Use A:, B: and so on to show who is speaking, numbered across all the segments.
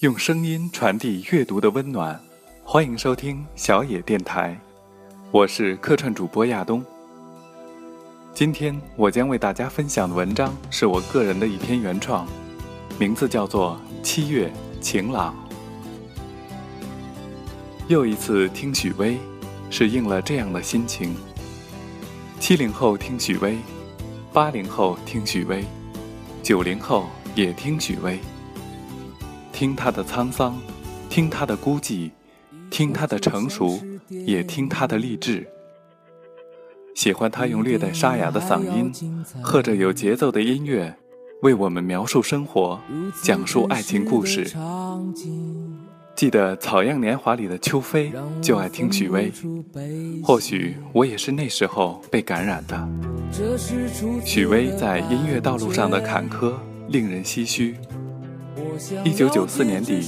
A: 用声音传递阅读的温暖，欢迎收听小野电台，我是客串主播亚东。今天我将为大家分享的文章是我个人的一篇原创，名字叫做《七月晴朗》。又一次听许巍，是应了这样的心情。七零后听许巍，八零后听许巍，九零后也听许巍。听他的沧桑，听他的孤寂，听他的成熟，也听他的励志。喜欢他用略带沙哑的嗓音，和着有节奏的音乐，为我们描述生活，讲述爱情故事。记得《草样年华》里的秋飞就爱听许巍，或许我也是那时候被感染的。许巍在音乐道路上的坎坷令人唏嘘。一九九四年底，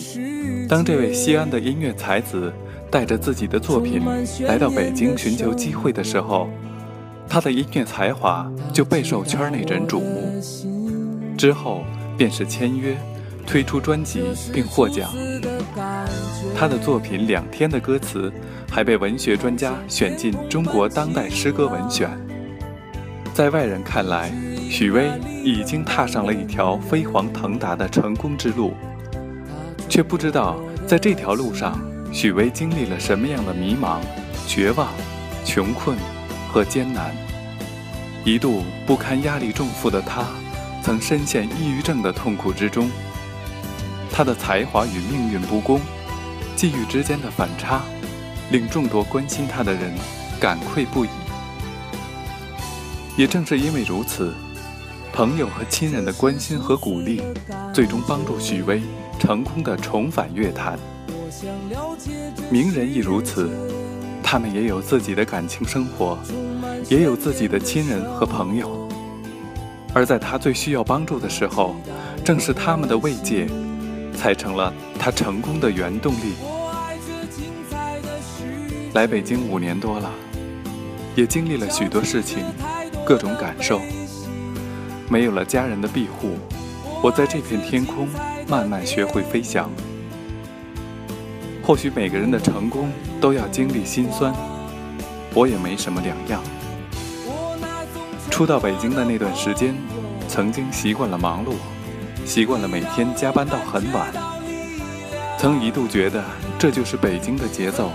A: 当这位西安的音乐才子带着自己的作品来到北京寻求机会的时候，他的音乐才华就备受圈内人瞩目。之后便是签约、推出专辑并获奖。他的作品《两天》的歌词还被文学专家选进中国当代诗歌文选。在外人看来，许巍已经踏上了一条飞黄腾达的成功之路，却不知道在这条路上，许巍经历了什么样的迷茫、绝望、穷困和艰难。一度不堪压力重负的他，曾深陷抑郁症的痛苦之中。他的才华与命运不公、际遇之间的反差，令众多关心他的人感愧不已。也正是因为如此。朋友和亲人的关心和鼓励，最终帮助许巍成功的重返乐坛。名人亦如此，他们也有自己的感情生活，也有自己的亲人和朋友。而在他最需要帮助的时候，正是他们的慰藉，才成了他成功的原动力。来北京五年多了，也经历了许多事情，各种感受。没有了家人的庇护，我在这片天空慢慢学会飞翔。或许每个人的成功都要经历辛酸，我也没什么两样。初到北京的那段时间，曾经习惯了忙碌，习惯了每天加班到很晚，曾一度觉得这就是北京的节奏，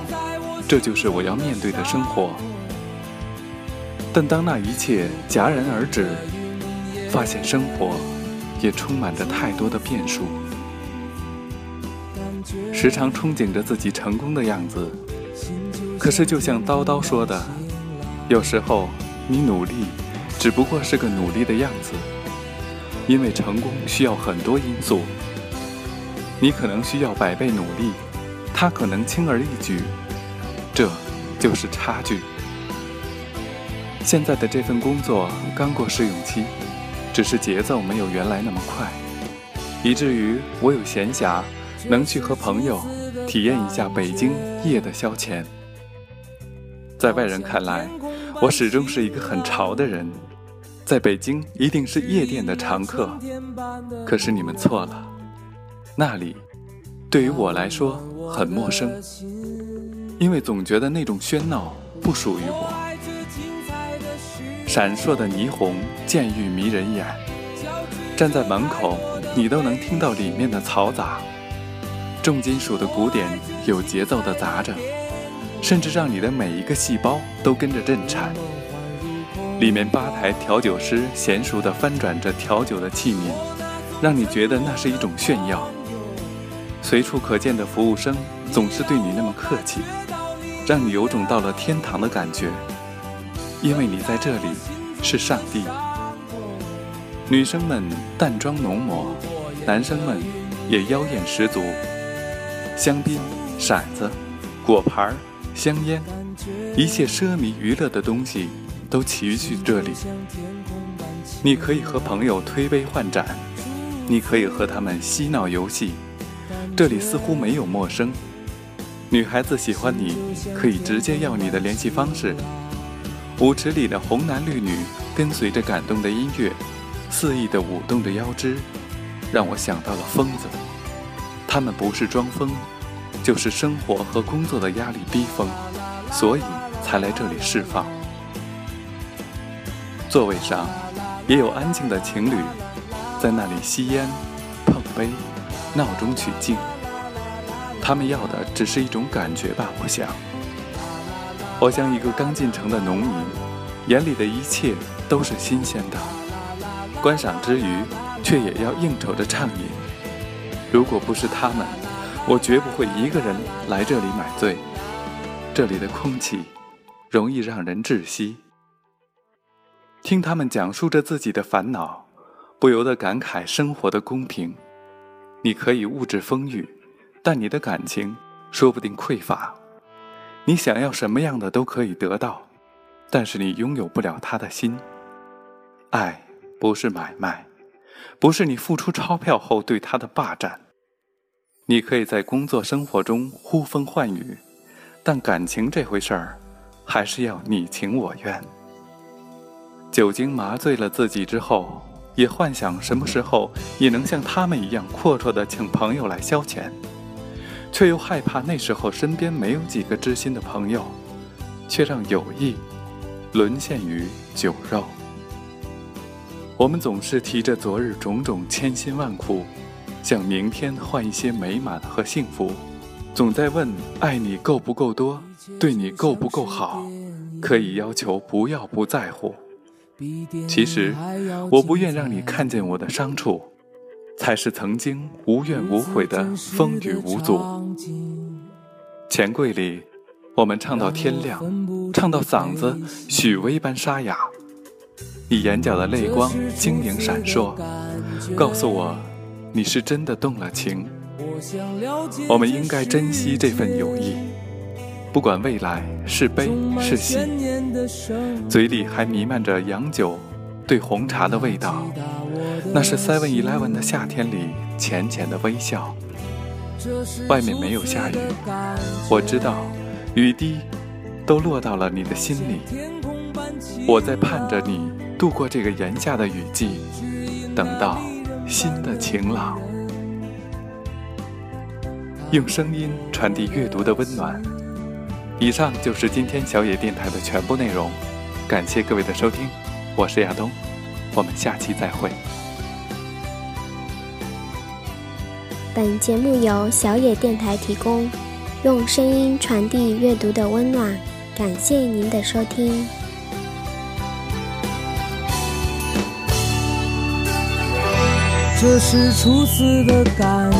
A: 这就是我要面对的生活。但当那一切戛然而止，发现生活也充满着太多的变数，时常憧憬着自己成功的样子。可是，就像叨叨说的，有时候你努力只不过是个努力的样子，因为成功需要很多因素。你可能需要百倍努力，他可能轻而易举，这就是差距。现在的这份工作刚过试用期。只是节奏没有原来那么快，以至于我有闲暇，能去和朋友体验一下北京夜的消遣。在外人看来，我始终是一个很潮的人，在北京一定是夜店的常客。可是你们错了，那里对于我来说很陌生，因为总觉得那种喧闹不属于我。闪烁的霓虹，渐欲迷人眼。站在门口，你都能听到里面的嘈杂。重金属的鼓点有节奏的砸着，甚至让你的每一个细胞都跟着震颤。里面吧台调酒师娴熟地翻转着调酒的器皿，让你觉得那是一种炫耀。随处可见的服务生总是对你那么客气，让你有种到了天堂的感觉。因为你在这里是上帝，女生们淡妆浓抹，男生们也妖艳十足。香槟、骰子、果盘、香烟，一切奢靡娱乐的东西都齐聚这里。你可以和朋友推杯换盏，你可以和他们嬉闹游戏，这里似乎没有陌生。女孩子喜欢你，可以直接要你的联系方式。舞池里的红男绿女跟随着感动的音乐，肆意地舞动着腰肢，让我想到了疯子。他们不是装疯，就是生活和工作的压力逼疯，所以才来这里释放。座位上也有安静的情侣，在那里吸烟、碰杯、闹中取静。他们要的只是一种感觉吧，我想。我像一个刚进城的农民，眼里的一切都是新鲜的。观赏之余，却也要应酬着畅饮。如果不是他们，我绝不会一个人来这里买醉。这里的空气容易让人窒息。听他们讲述着自己的烦恼，不由得感慨生活的公平。你可以物质丰裕，但你的感情说不定匮乏。你想要什么样的都可以得到，但是你拥有不了他的心。爱不是买卖，不是你付出钞票后对他的霸占。你可以在工作生活中呼风唤雨，但感情这回事儿，还是要你情我愿。酒精麻醉了自己之后，也幻想什么时候也能像他们一样阔绰的请朋友来消遣。却又害怕那时候身边没有几个知心的朋友，却让友谊沦陷于酒肉。我们总是提着昨日种种千辛万苦，向明天换一些美满和幸福，总在问爱你够不够多，对你够不够好，可以要求不要不在乎。其实，我不愿让你看见我的伤处。才是曾经无怨无悔的风雨无阻。钱柜里，我们唱到天亮，唱到嗓子许巍般沙哑。你眼角的泪光晶莹闪烁，告诉我，你是真的动了情。我们应该珍惜这份友谊，不管未来是悲是喜。嘴里还弥漫着洋酒对红茶的味道。那是 Seven Eleven 的夏天里浅浅的微笑。外面没有下雨，我知道，雨滴都落到了你的心里。我在盼着你度过这个炎夏的雨季，等到新的晴朗。用声音传递阅读的温暖。以上就是今天小野电台的全部内容，感谢各位的收听，我是亚东，我们下期再会。
B: 本节目由小野电台提供，用声音传递阅读的温暖。感谢您的收听。
C: 这是初次的感